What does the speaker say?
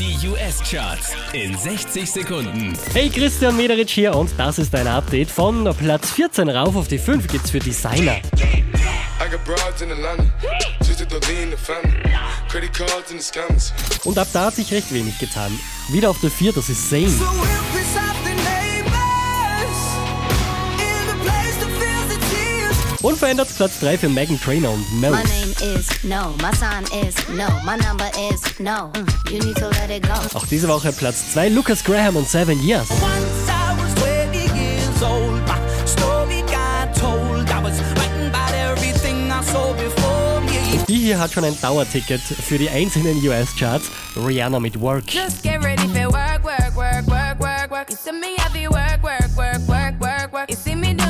Die US-Charts in 60 Sekunden. Hey, Christian Mederitsch hier und das ist ein Update von Platz 14 rauf auf die 5 geht's für Designer. Und ab da hat sich recht wenig getan. Wieder auf der 4, das ist Zane. Unverändert Platz 3 für Megan Trainor und Mel. My name is no, my sign is no, my number is no. You need to let it go. Auch diese Woche Platz 2 Lucas Graham und Seven Years. Once I was 20 years old, my story got told. I was writing about everything I saw before me. Die hier hat schon ein Dauerticket für die einzelnen US-Charts. Rihanna mit Work. Just get ready for work, work, work, work, work, work. You see me heavy work, work, work, work, work, work. You see me do